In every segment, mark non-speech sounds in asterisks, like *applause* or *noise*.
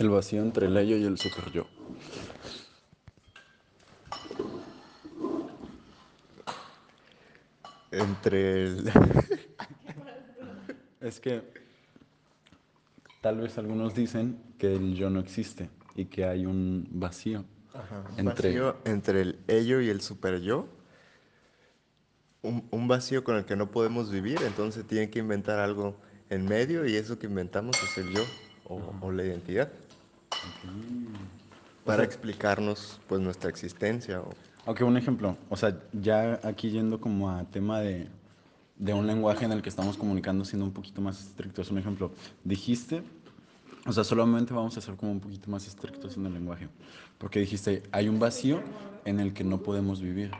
El vacío entre el ello y el super yo. Entre el... *laughs* Es que tal vez algunos dicen que el yo no existe y que hay un vacío entre vacío entre el ello y el super yo. Un, un vacío con el que no podemos vivir, entonces tienen que inventar algo en medio y eso que inventamos es el yo o, o la identidad. Para explicarnos pues nuestra existencia. O... Ok, un ejemplo. O sea, ya aquí yendo como a tema de, de un lenguaje en el que estamos comunicando siendo un poquito más estrictos. Un ejemplo, dijiste, o sea, solamente vamos a ser como un poquito más estrictos en el lenguaje. Porque dijiste, hay un vacío en el que no podemos vivir.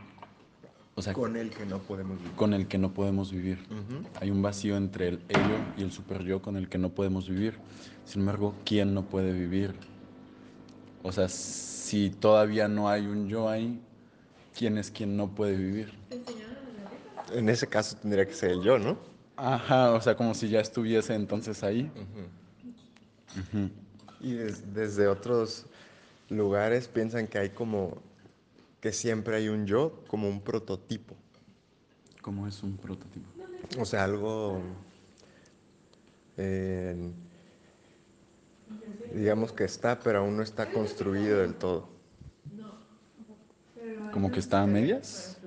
O sea, con el que no podemos vivir. Con el que no podemos vivir. Hay un vacío entre el ello y el super yo con el que no podemos vivir. Sin embargo, ¿quién no puede vivir? O sea, si todavía no hay un yo ahí, ¿quién es quien no puede vivir? En ese caso tendría que ser el yo, ¿no? Ajá, o sea, como si ya estuviese entonces ahí. Y desde otros lugares piensan que hay como que siempre hay un yo como un prototipo. ¿Cómo es un prototipo? O sea, algo, eh, digamos que está, pero aún no está construido del todo. ¿Como que está a medias?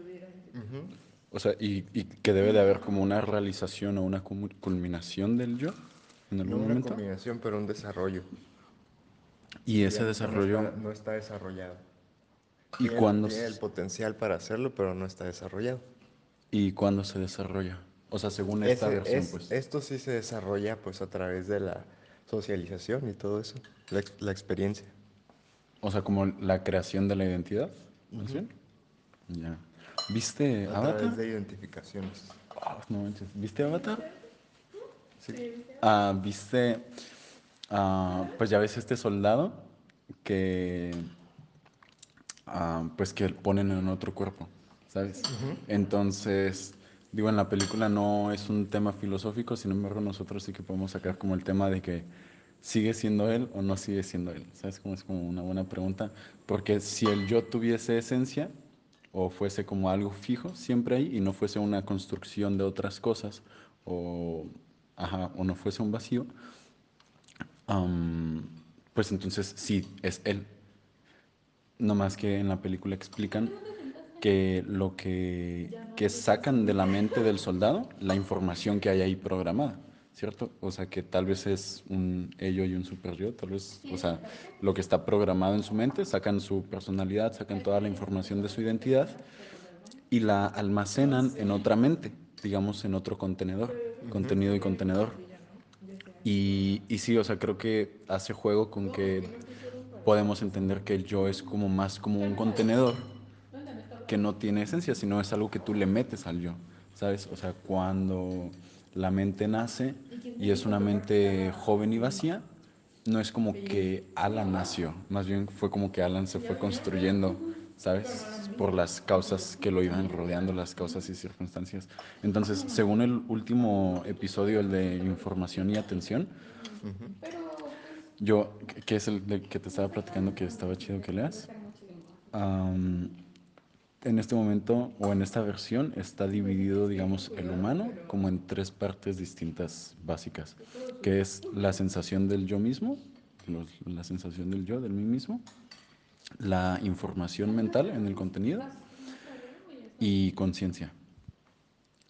O sea, y, y, que debe de haber como una realización o una culminación del yo en algún no momento. una culminación, pero un desarrollo. Y ese desarrollo... No está, no está desarrollado. ¿Y tiene, cuándo tiene el potencial para hacerlo, pero no está desarrollado. ¿Y cuándo se desarrolla? O sea, según esta Ese- versión, es- pues. Esto sí se desarrolla pues a través de la socialización y todo eso, la, ex- la experiencia. O sea, como la creación de la identidad, más bien. Ya. ¿Viste A Avatar? través de identificaciones. No manches. ¿Viste Avatar? Sí. Ah, ¿Viste? ah, pues ya ves este soldado que. ah, pues que ponen en otro cuerpo, ¿sabes? Entonces, digo, en la película no es un tema filosófico, sin embargo, nosotros sí que podemos sacar como el tema de que sigue siendo él o no sigue siendo él, ¿sabes? Como es como una buena pregunta, porque si el yo tuviese esencia o fuese como algo fijo siempre ahí y no fuese una construcción de otras cosas o, ajá, o no fuese un vacío, pues entonces sí, es él. No más que en la película explican que lo que, que sacan de la mente del soldado, la información que hay ahí programada, ¿cierto? O sea, que tal vez es un ello y un super yo, tal vez, o sea, lo que está programado en su mente, sacan su personalidad, sacan toda la información de su identidad y la almacenan en otra mente, digamos, en otro contenedor, contenido y contenedor. Y, y sí, o sea, creo que hace juego con que podemos entender que el yo es como más como un contenedor que no tiene esencia, sino es algo que tú le metes al yo, ¿sabes? O sea, cuando la mente nace y es una mente joven y vacía, no es como que Alan nació, más bien fue como que Alan se fue construyendo, ¿sabes? Por las causas que lo iban rodeando, las causas y circunstancias. Entonces, según el último episodio, el de información y atención, yo, que- es el que te estaba platicando que estaba chido que leas, am, en este momento o en esta versión está dividido, digamos, el humano como en tres partes distintas básicas, que es la sensación del yo mismo, la sensación del yo, del mí mismo, la información mental en el contenido y conciencia.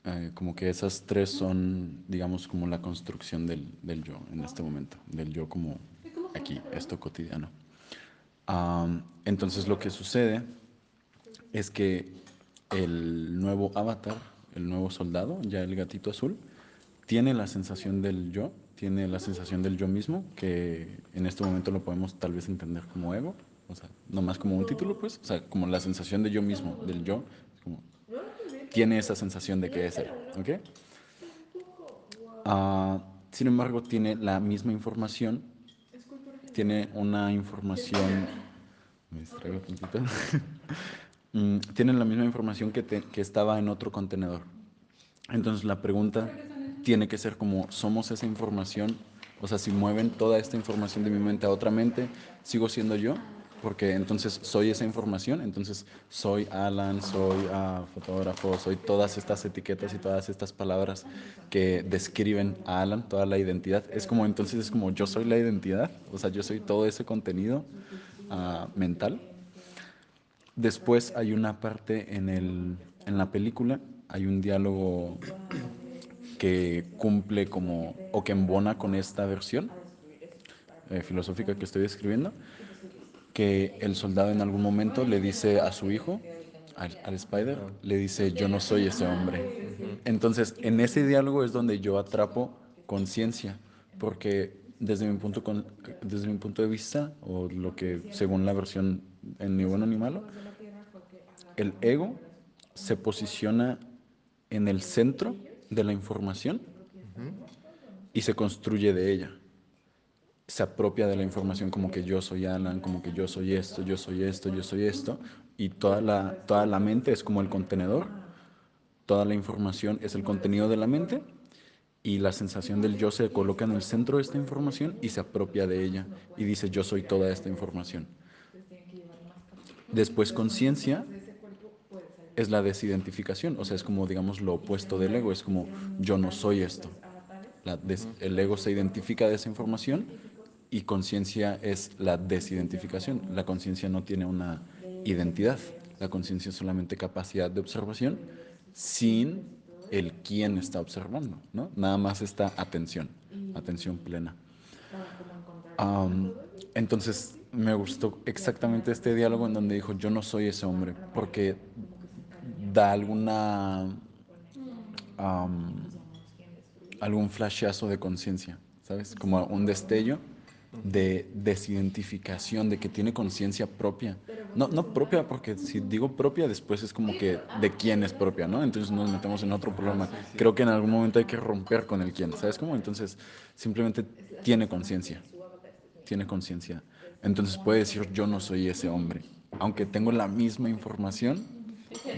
Eh, como que esas tres son, digamos, como la construcción del, del yo en este momento, del yo como aquí, esto cotidiano. Am, entonces lo que sucede es que el nuevo avatar, el nuevo soldado, ya el gatito azul, tiene la sensación del yo, tiene la sensación del yo mismo, que en este momento lo podemos tal vez entender como ego, o sea, no más como un título, pues, o sea, como la sensación de yo mismo, del yo, como tiene esa sensación de que es él, ¿ok? Ah, sin embargo, tiene la misma información, tiene una información, me distraigo tantito, *laughs* Mm, tiene la misma información que estaba en otro contenedor. Entonces la pregunta tiene que ser como, ¿somos esa información O sea, si mueven toda esta información de mi mente a otra mente, sigo siendo yo, porque entonces soy esa información, entonces soy Alan, soy ah, fotógrafo, soy todas estas etiquetas y todas estas palabras que describen a Alan, toda la identidad. Es como entonces es como yo soy la identidad, o sea, yo soy todo ese contenido ah, mental. Después hay una parte en, el, en la película, hay un diálogo que cumple como o que embona con esta versión eh, filosófica que estoy escribiendo, que el soldado en algún momento le dice a su hijo, al, Spider, le dice, yo no soy ese hombre. Entonces, en ese diálogo es donde yo atrapo conciencia, porque desde mi, punto desde mi punto de vista, o lo que según la versión Ni bueno ni malo, el ego se posiciona en el centro de la información y se construye de ella. Se apropia de la información como que yo soy Alan, como que yo soy esto, yo soy esto, yo soy esto, y toda la, toda la mente es como el contenedor, toda la información es el contenido de la mente y la sensación del yo se coloca en el centro de esta información y se apropia de ella y dice yo soy toda esta información. Después conciencia es la desidentificación, o sea, es como, digamos, lo opuesto del ego, es como, yo no soy esto. el ego se identifica de esa información y conciencia es la desidentificación. La conciencia no tiene una identidad, la conciencia es solamente capacidad de observación sin el quién está observando, ¿no? Nada más esta atención, atención plena. entonces, me gustó exactamente este diálogo en donde dijo, yo no soy ese hombre, porque da alguna algún flashazo de conciencia, ¿sabes? Como un destello de desidentificación, de que tiene conciencia propia. No, no propia, porque si digo propia, después es como que de quién es propia, ¿no? Entonces nos metemos en otro problema. Creo que en algún momento hay que romper con el quién, ¿sabes cómo? Entonces simplemente tiene conciencia, tiene conciencia. Entonces puede decir, yo no soy ese hombre. Aunque tengo la misma información,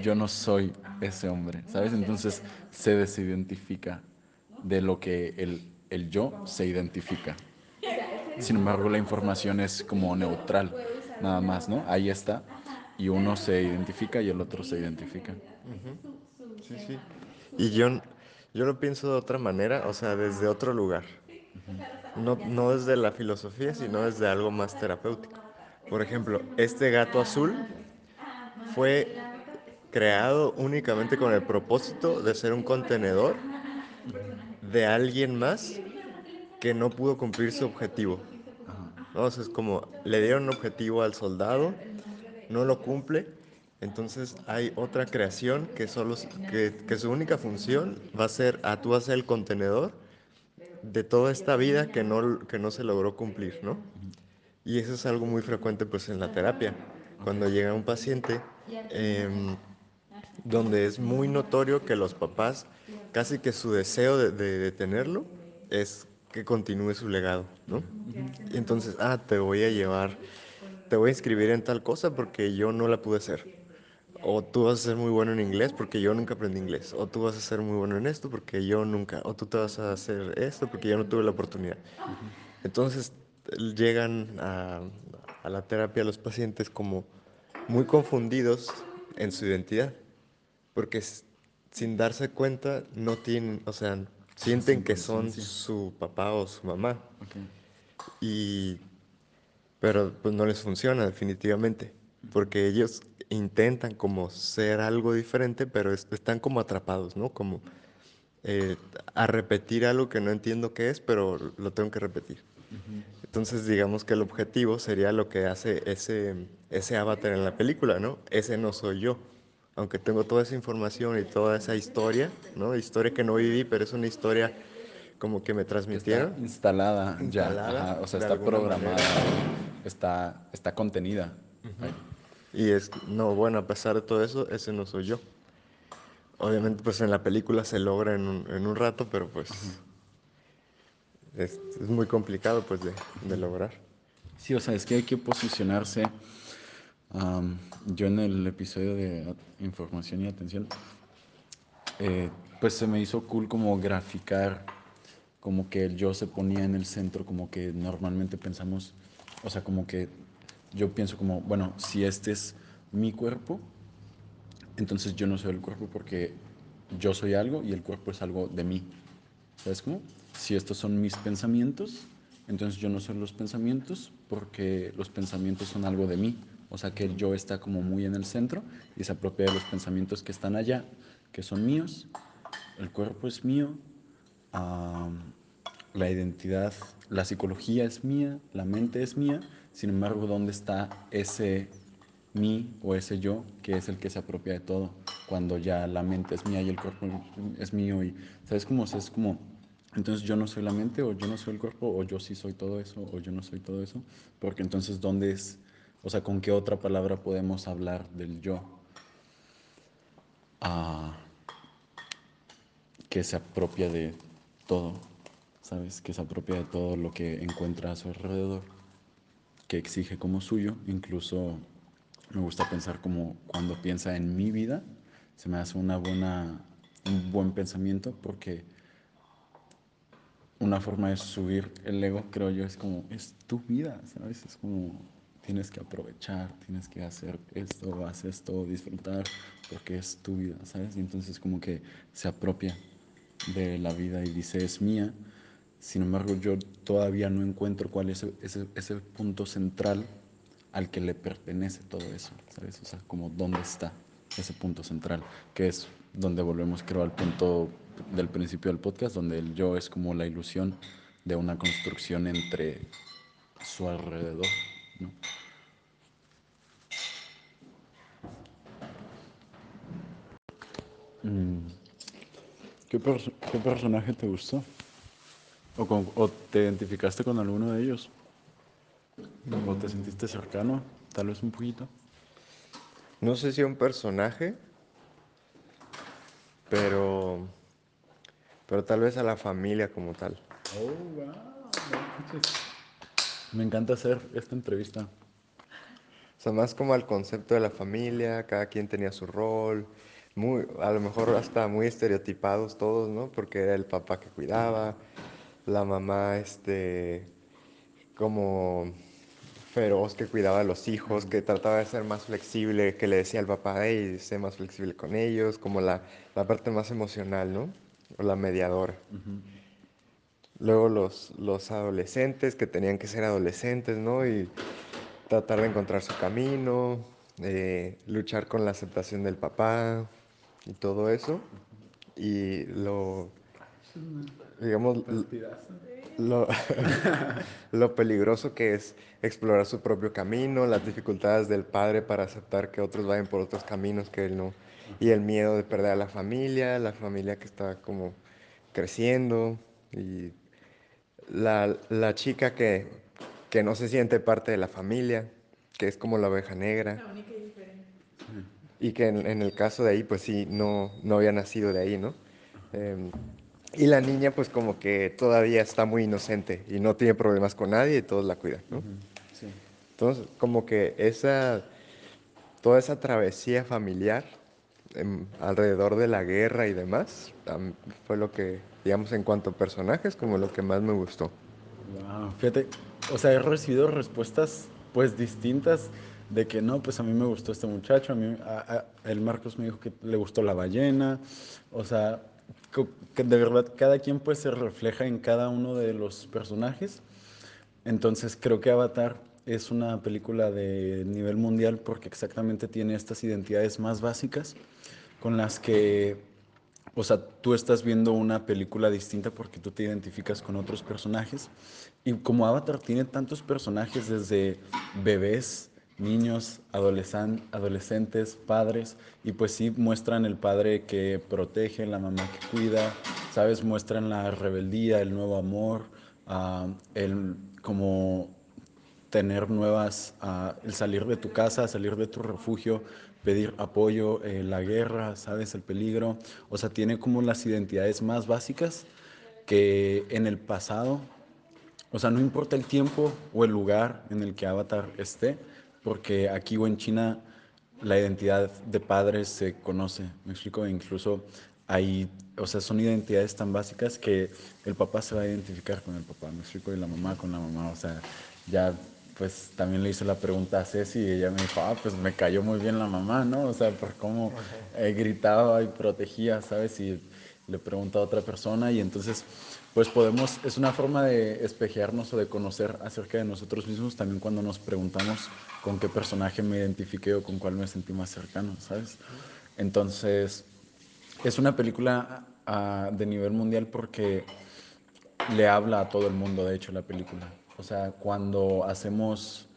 yo no soy ese hombre, ¿sabes? Entonces se desidentifica de lo que el, el yo se identifica. Sin embargo, la información es como neutral, nada más, ¿no? Ahí está, y uno se identifica y el otro se identifica. Sí, sí. Y yo, yo lo pienso de otra manera, o sea, desde otro lugar. No, no desde la filosofía, sino desde algo más terapéutico. Por ejemplo, este gato azul fue creado únicamente con el propósito de ser un contenedor de alguien más que no pudo cumplir su objetivo. Entonces, es como le dieron un objetivo al soldado, no lo cumple, entonces hay otra creación que, solo, que, que su única función va a ser, a tú vas a ser el contenedor de toda esta vida que no, que no se logró cumplir, ¿no? Y eso es algo muy frecuente pues en la terapia. Cuando llega un paciente, eh, donde es muy notorio que los papás, casi que su deseo de, de, tenerlo es que continúe su legado, ¿no? Y entonces, ah, te voy a llevar, te voy a inscribir en tal cosa porque yo no la pude hacer. O tú vas a ser muy bueno en inglés porque yo nunca aprendí inglés. O tú vas a ser muy bueno en esto porque yo nunca. O tú te vas a hacer esto porque yo no tuve la oportunidad. Entonces llegan a, a la terapia los pacientes como muy confundidos en su identidad porque sin darse cuenta no tienen, o sea, sienten que son su papá o su mamá. Y, pero pues no les funciona definitivamente, porque ellos intentan como ser algo diferente, pero están como atrapados, ¿no? Como eh, a repetir algo que no entiendo qué es, pero lo tengo que repetir. Entonces digamos que el objetivo sería lo que hace ese, ese avatar en la película, ¿no? Ese no soy yo aunque tengo toda esa información y toda esa historia, ¿no? Historia que no viví, pero es una historia como que me transmitieron. Está instalada, ya, o sea, está programada, está, está contenida. Y es, no, bueno, a pesar de todo eso, ese no soy yo. Obviamente, pues en la película se logra en un, en un rato, pero pues es, es, muy complicado pues de, de lograr. Sí, o sea, es que hay que posicionarse yo en el episodio de información y atención, eh, pues se me hizo cool como graficar como que el yo se ponía en el centro, como que normalmente pensamos, o sea, como que yo pienso como, bueno, si este es mi cuerpo, entonces yo no soy el cuerpo porque yo soy algo y el cuerpo es algo de mí. ¿Sabes cómo? Si estos son mis pensamientos, entonces yo no soy los pensamientos porque los pensamientos son algo de mí. O sea que el yo está como muy en el centro y se apropia de los pensamientos que están allá, que son míos. El cuerpo es mío, la identidad, la psicología es mía, la mente es mía. Sin embargo, ¿dónde está ese mí o ese yo que es el que se apropia de todo? Cuando ya la mente es mía y el cuerpo es mío. Y, ¿Sabes cómo? es como entonces yo no soy la mente o yo no soy el cuerpo o yo sí soy todo eso o yo no soy todo eso. Porque entonces ¿dónde es? O sea, ¿con qué otra palabra podemos hablar del yo? Ah, que se apropia de todo, ¿sabes? Que se apropia de todo lo que encuentra a su alrededor, que exige como suyo. Incluso me gusta pensar como cuando piensa en mi vida, se me hace una buena, un buen pensamiento porque una forma de subir el ego, creo yo, es como, es tu vida, ¿sabes? Es como, tienes que aprovechar, tienes que hacer esto, hacer esto, disfrutar, porque es tu vida, ¿sabes? Y entonces como que se apropia de la vida y dice, es mía. Sin embargo, yo todavía no encuentro cuál es ese, ese punto central al que le pertenece todo eso, ¿sabes? O sea, como dónde está ese punto central, que es donde volvemos, creo, al punto del principio del podcast, donde el yo es como la ilusión de una construcción entre su alrededor. ¿No? Mm. ¿Qué, ¿Qué, personaje te gustó? ¿O, con, ¿O, te identificaste con alguno de ellos? ¿O te sentiste cercano? Tal vez un poquito. No sé si un personaje, pero pero tal vez a la familia como tal. Oh, wow. Me encanta hacer esta entrevista. O sea, más como al concepto de la familia, cada quien tenía su rol, muy, a lo mejor hasta muy estereotipados todos, ¿no? Porque era el papá que cuidaba, la mamá, este, como feroz que cuidaba a los hijos, que trataba de ser más flexible, que le decía al papá, hey, sé más flexible con ellos, como la, la parte más emocional, ¿no? o la mediadora. Luego los, los adolescentes que tenían que ser adolescentes, ¿no? Y tratar de encontrar su camino, eh, luchar con la aceptación del papá y todo eso. Y lo, digamos, lo, *laughs* lo, peligroso que es explorar su propio camino, las dificultades del padre para aceptar que otros vayan por otros caminos que él no y el miedo de perder a la familia, la familia que está como creciendo y la, la chica que, que, no se siente parte de la familia, que es como la oveja negra. La única y diferente. Y que en, en, el caso de ahí, pues sí, no, no había nacido de ahí, ¿no? Eh, y la niña, pues como que todavía está muy inocente y no tiene problemas con nadie y todos la cuidan, ¿no? Sí. Entonces, como que esa, toda esa travesía familiar alrededor de la guerra y demás, fue lo que, digamos, en cuanto a personajes, como lo que más me gustó. Wow, fíjate, o sea, he recibido respuestas pues distintas de que no, pues a mí me gustó este muchacho, a mí, el Marcos me dijo que le gustó la ballena, o sea, que de verdad cada quien pues se refleja en cada uno de los personajes, entonces creo que Avatar es una película de nivel mundial porque exactamente tiene estas identidades más básicas con las que, o sea, tú estás viendo una película distinta porque tú te identificas con otros personajes. Y como Avatar tiene tantos personajes desde bebés, niños, adolescentes, padres, y pues sí muestran el padre que protege, la mamá que cuida, ¿sabes? Muestran la rebeldía, el nuevo amor, uh, el como tener nuevas, uh, el salir de tu casa, salir de tu refugio, pedir apoyo, eh, la guerra, ¿sabes? El peligro. O sea, tiene como las identidades más básicas que en el pasado, o sea, no importa el tiempo o el lugar en el que Avatar esté, porque aquí o en China la identidad de padres se conoce, me explico, incluso hay, o sea, son identidades tan básicas que el papá se va a identificar con el papá, me explico, y la mamá con la mamá, o sea, ya pues también le hice la pregunta a Ceci y ella me dijo, ah, pues me cayó muy bien la mamá, ¿no? O sea, por cómo eh, gritaba y protegía, ¿sabes? Y le pregunta a otra persona y entonces pues podemos, es una forma de espejearnos o de conocer acerca de nosotros mismos también cuando nos preguntamos con qué personaje me identifiqué o con cuál me sentí más cercano, ¿sabes? Entonces, es una película uh, de nivel mundial porque le habla a todo el mundo, de hecho, la película. O sea, cuando hacemos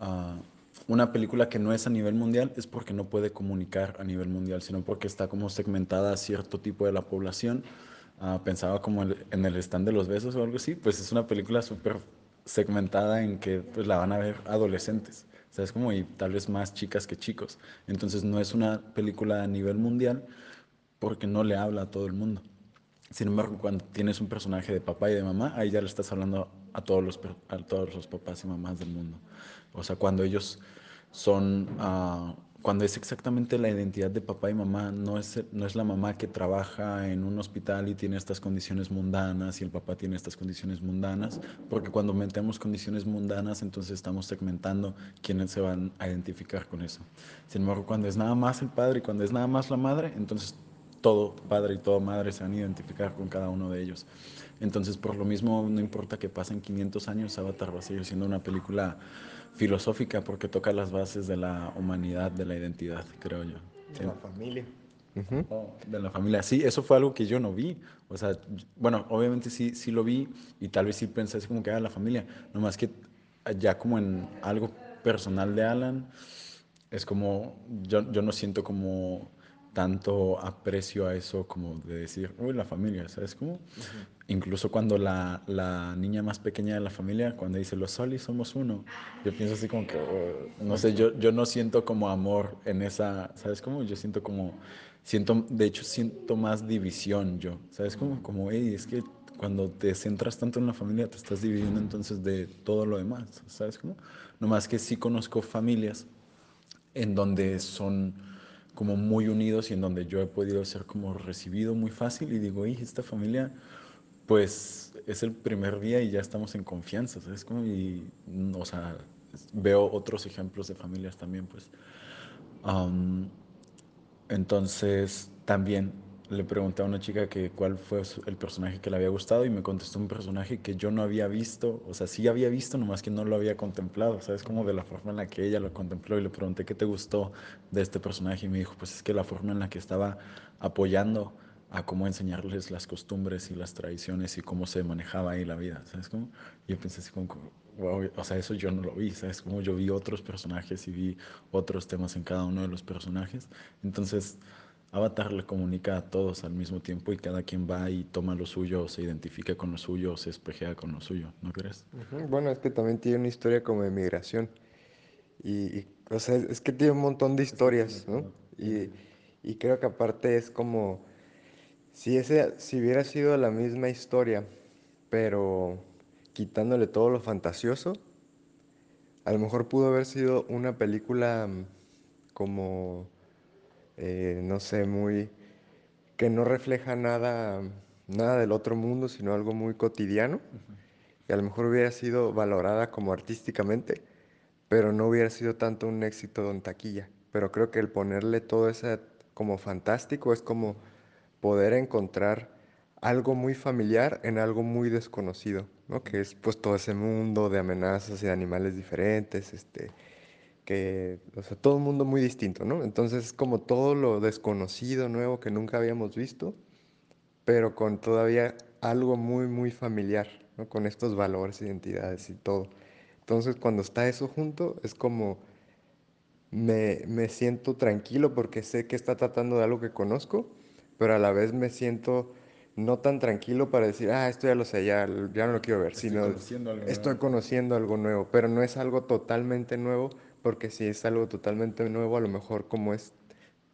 uh, una película que no es a nivel mundial es porque no puede comunicar a nivel mundial, sino porque está como segmentada a cierto tipo de la población. Uh, pensaba como el, en el stand de los besos o algo así, pues es una película súper segmentada en que pues, la van a ver adolescentes, ¿sabes? Como y tal vez más chicas que chicos. Entonces no es una película a nivel mundial porque no le habla a todo el mundo. Sin embargo, cuando tienes un personaje de papá y de mamá, ahí ya le estás hablando a todos los, a todos los papás y mamás del mundo. O sea, cuando ellos son, uh, cuando es exactamente la identidad de papá y mamá, no es, no es la mamá que trabaja en un hospital y tiene estas condiciones mundanas y el papá tiene estas condiciones mundanas, porque cuando metemos condiciones mundanas, entonces estamos segmentando quiénes se van a identificar con eso. Sin embargo, cuando es nada más el padre y cuando es nada más la madre, entonces todo padre y toda madre se van a identificar con cada uno de ellos. Entonces, por lo mismo, no importa que pasen 500 años, Avatar va a seguir siendo una película filosófica porque toca las bases de la humanidad, de la identidad, creo yo. De la familia. Oh, de la familia. Sí, eso fue algo que yo no vi. O sea, bueno, obviamente sí, sí lo vi y tal vez sí pensé así como que era la familia. Nomás que ya como en algo personal de Alan, es como, yo, yo no siento como tanto aprecio a eso como de decir, uy, la familia, ¿sabes cómo? Uh -huh. Incluso cuando la, la, niña más pequeña de la familia, cuando dice, los solis somos uno, yo pienso así como que, oh, no sé, yo, yo no siento como amor en esa, ¿sabes cómo? Yo siento como, siento, de hecho siento más división yo, ¿sabes cómo? Como, hey, es que cuando te centras tanto en la familia, te estás dividiendo entonces de todo lo demás, ¿sabes cómo? Nomás que sí conozco familias en donde son como muy unidos y en donde yo he podido ser como recibido muy fácil y digo, y esta familia, pues es el primer día y ya estamos en confianza, ¿sabes? Como y, o sea, veo otros ejemplos de familias también, pues. Entonces, también le pregunté a una chica que cuál fue el personaje que le había gustado y me contestó un personaje que yo no había visto, o sea, sí había visto, nomás que no lo había contemplado, ¿sabes? Como de la forma en la que ella lo contempló y le pregunté qué te gustó de este personaje y me dijo, pues es que la forma en la que estaba apoyando a cómo enseñarles las costumbres y las tradiciones y cómo se manejaba ahí la vida, ¿sabes? Como, y yo pensé así como, wow, o sea, eso yo no lo vi, ¿sabes? Como yo vi otros personajes y vi otros temas en cada uno de los personajes, entonces Avatar le comunica a todos al mismo tiempo y cada quien va y toma lo suyo, o se identifica con lo suyo, o se espejea con lo suyo, ¿no crees? Uh -huh. Bueno, es que también tiene una historia como de migración. Y, y, o sea, es que tiene un montón de historias, ¿no? Y, y creo que aparte es como, si, ese, si hubiera sido la misma historia, pero quitándole todo lo fantasioso, a lo mejor pudo haber sido una película como eh, no sé, muy, que no refleja nada, nada del otro mundo, sino algo muy cotidiano. Uh -huh. Y a lo mejor hubiera sido valorada como artísticamente, pero no hubiera sido tanto un éxito en taquilla. Pero creo que el ponerle todo ese como fantástico es como poder encontrar algo muy familiar en algo muy desconocido, ¿no? Que es pues todo ese mundo de amenazas y de animales diferentes, este, que, o sea, todo un mundo muy distinto, ¿no? Entonces es como todo lo desconocido, nuevo que nunca habíamos visto, pero con todavía algo muy, muy familiar, ¿no? Con estos valores, identidades y todo. Entonces cuando está eso junto, es como me, me siento tranquilo porque sé que está tratando de algo que conozco, pero a la vez me siento no tan tranquilo para decir, ah, esto ya lo sé, ya, ya no lo quiero ver, estoy sino conociendo algo estoy nuevo. conociendo algo nuevo, pero no es algo totalmente nuevo, porque si es algo totalmente nuevo, a lo mejor como es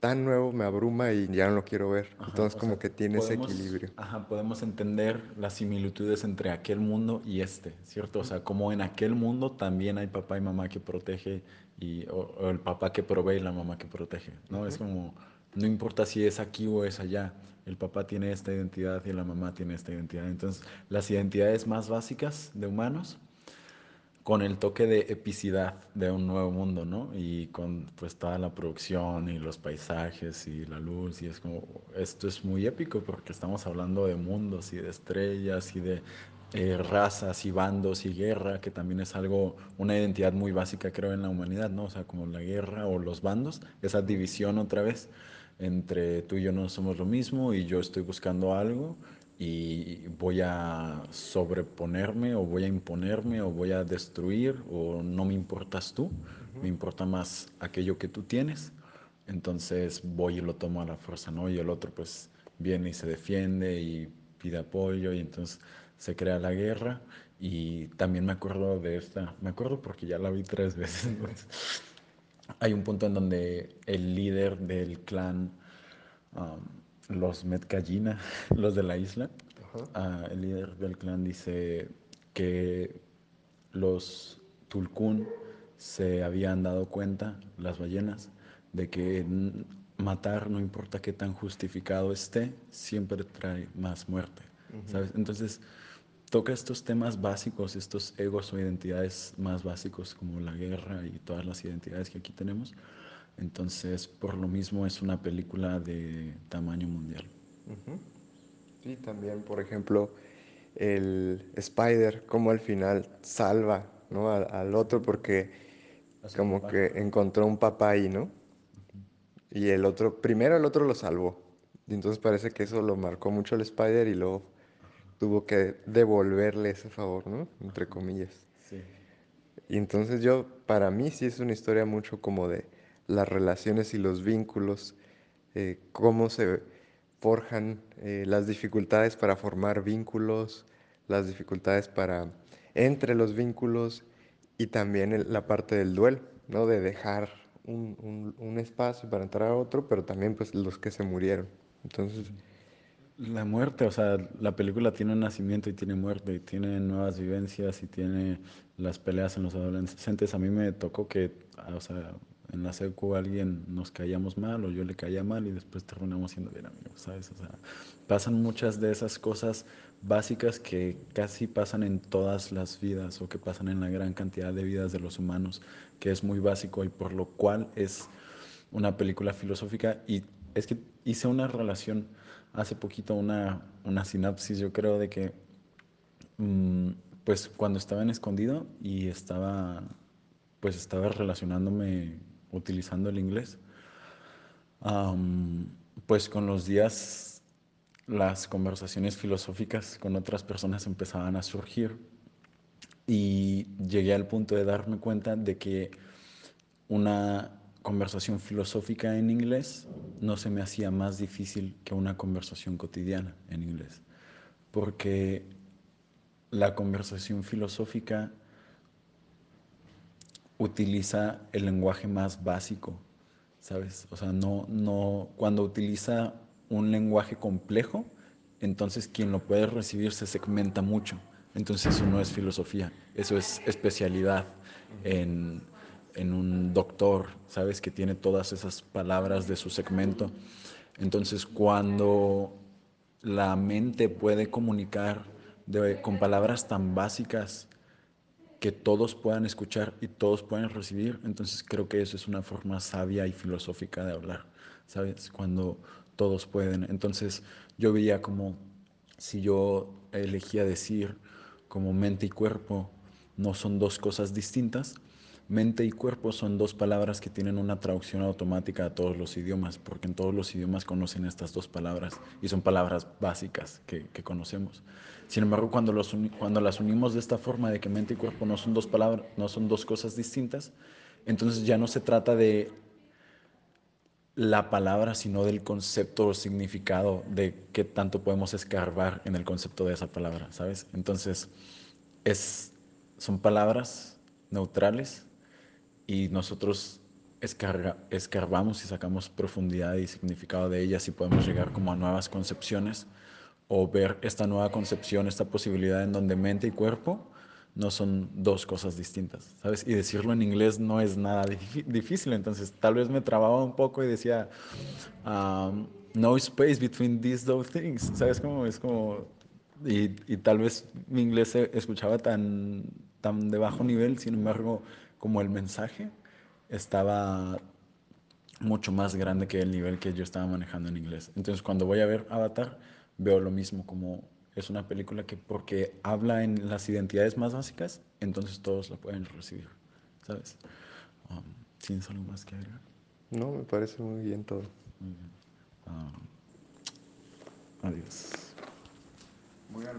tan nuevo me abruma y ya no lo quiero ver. Ajá, Entonces como sea, que tiene ese podemos, equilibrio. ajá, podemos entender las similitudes entre aquel mundo y este, ¿cierto? O sea, como en aquel mundo también hay papá y mamá que protege y, o, o el papá que provee y la mamá que protege, ¿no? Es como No importa si es aquí o es allá. El papá tiene esta identidad y la mamá tiene esta identidad. Entonces, las identidades más básicas de humanos con el toque de epicidad de un nuevo mundo, ¿no? Y con pues toda la producción y los paisajes y la luz y es como, esto es muy épico porque estamos hablando de mundos y de estrellas y de eh, razas y bandos y guerra, que también es algo, una identidad muy básica creo en la humanidad, ¿no? O sea, como la guerra o los bandos, esa división otra vez entre tú y yo no somos lo mismo y yo estoy buscando algo y voy a sobreponerme o voy a imponerme o voy a destruir o no me importas tú, me importa más aquello que tú tienes, entonces voy y lo tomo a la fuerza, ¿no? Y el otro pues viene y se defiende y pide apoyo y entonces se crea la guerra. Y también me acuerdo de esta, me acuerdo porque ya la vi tres *laughs* veces, hay un punto en donde el líder del clan... Um, los Metcallina, *laughs* los de la isla, ah, el líder del clan dice que los Tulkun se habían dado cuenta, las ballenas, de que matar, no importa qué tan justificado esté, siempre trae más muerte. ¿sabes? Entonces, toca estos temas básicos, estos egos o identidades más básicos como la guerra y todas las identidades que aquí tenemos entonces, por lo mismo es una película de tamaño mundial. Sí, también, por ejemplo, el Spider, como al final salva ¿no? al, otro porque como que encontró un papá ahí, ¿no? Y el otro, primero el otro lo salvó. Y entonces parece que eso lo marcó mucho el Spider y luego tuvo que devolverle ese favor, ¿no? Entre comillas. Sí. Y entonces yo, para mí sí es una historia mucho como de las relaciones y los vínculos, eh, cómo se forjan eh, las dificultades para formar vínculos, las dificultades para entre los vínculos y también la parte del duelo, ¿no? De dejar un, espacio para entrar a otro, pero también pues los que se murieron. Entonces... La muerte, o sea, la película tiene nacimiento y tiene muerte y tiene nuevas vivencias y tiene las peleas en los adolescentes. A mí me tocó que, o sea, en la secu alguien nos caíamos mal o yo le caía mal y después terminamos siendo bien amigos, ¿sabes? O sea, pasan muchas de esas cosas básicas que casi pasan en todas las vidas o que pasan en la gran cantidad de vidas de los humanos, que es muy básico y por lo cual es una película filosófica y es que hice una relación hace poquito, una, una sinapsis yo creo de que mm, pues cuando estaba en escondido y estaba pues estaba relacionándome utilizando el inglés, pues con los días las conversaciones filosóficas con otras personas empezaban a surgir. Y llegué al punto de darme cuenta de que una conversación filosófica en inglés no se me hacía más difícil que una conversación cotidiana en inglés, porque la conversación filosófica utiliza el lenguaje más básico, ¿sabes? O sea, no, no, cuando utiliza un lenguaje complejo, entonces quien lo puede recibir se segmenta mucho. Entonces eso no es filosofía, eso es especialidad en, en un doctor, ¿sabes? Que tiene todas esas palabras de su segmento. Entonces cuando la mente puede comunicar con palabras tan básicas que todos puedan escuchar y todos puedan recibir, entonces creo que eso es una forma sabia y filosófica de hablar, ¿sabes? Cuando todos pueden. Entonces yo veía como si yo elegía decir como mente y cuerpo no son dos cosas distintas, mente y cuerpo son dos palabras que tienen una traducción automática a todos los idiomas, porque en todos los idiomas conocen estas dos palabras y son palabras básicas que, conocemos. Sin embargo, cuando, las unimos de esta forma, de que mente y cuerpo no son dos palabras, no son dos cosas distintas, entonces ya no se trata de la palabra, sino del concepto o significado de qué tanto podemos escarbar en el concepto de esa palabra, ¿sabes? Entonces, es, son palabras neutrales y nosotros escarbamos y sacamos profundidad y significado de ellas y podemos llegar como a nuevas concepciones o ver esta nueva concepción, esta posibilidad en donde mente y cuerpo no son dos cosas distintas, ¿sabes? Y decirlo en inglés no es nada difícil, entonces tal vez me trababa un poco y decía, um, no space between these two things, ¿sabes? Como, es como, y, y, tal vez mi inglés se escuchaba tan, tan de bajo nivel, sin embargo, como el mensaje estaba mucho más grande que el nivel que yo estaba manejando en inglés. Entonces cuando voy a ver Avatar, veo lo mismo, como es una película que porque habla en las identidades más básicas, entonces todos la pueden recibir, ¿sabes? Um, ¿Tienes algo más que agregar? No, me parece muy bien todo. Muy bien. Um, adiós.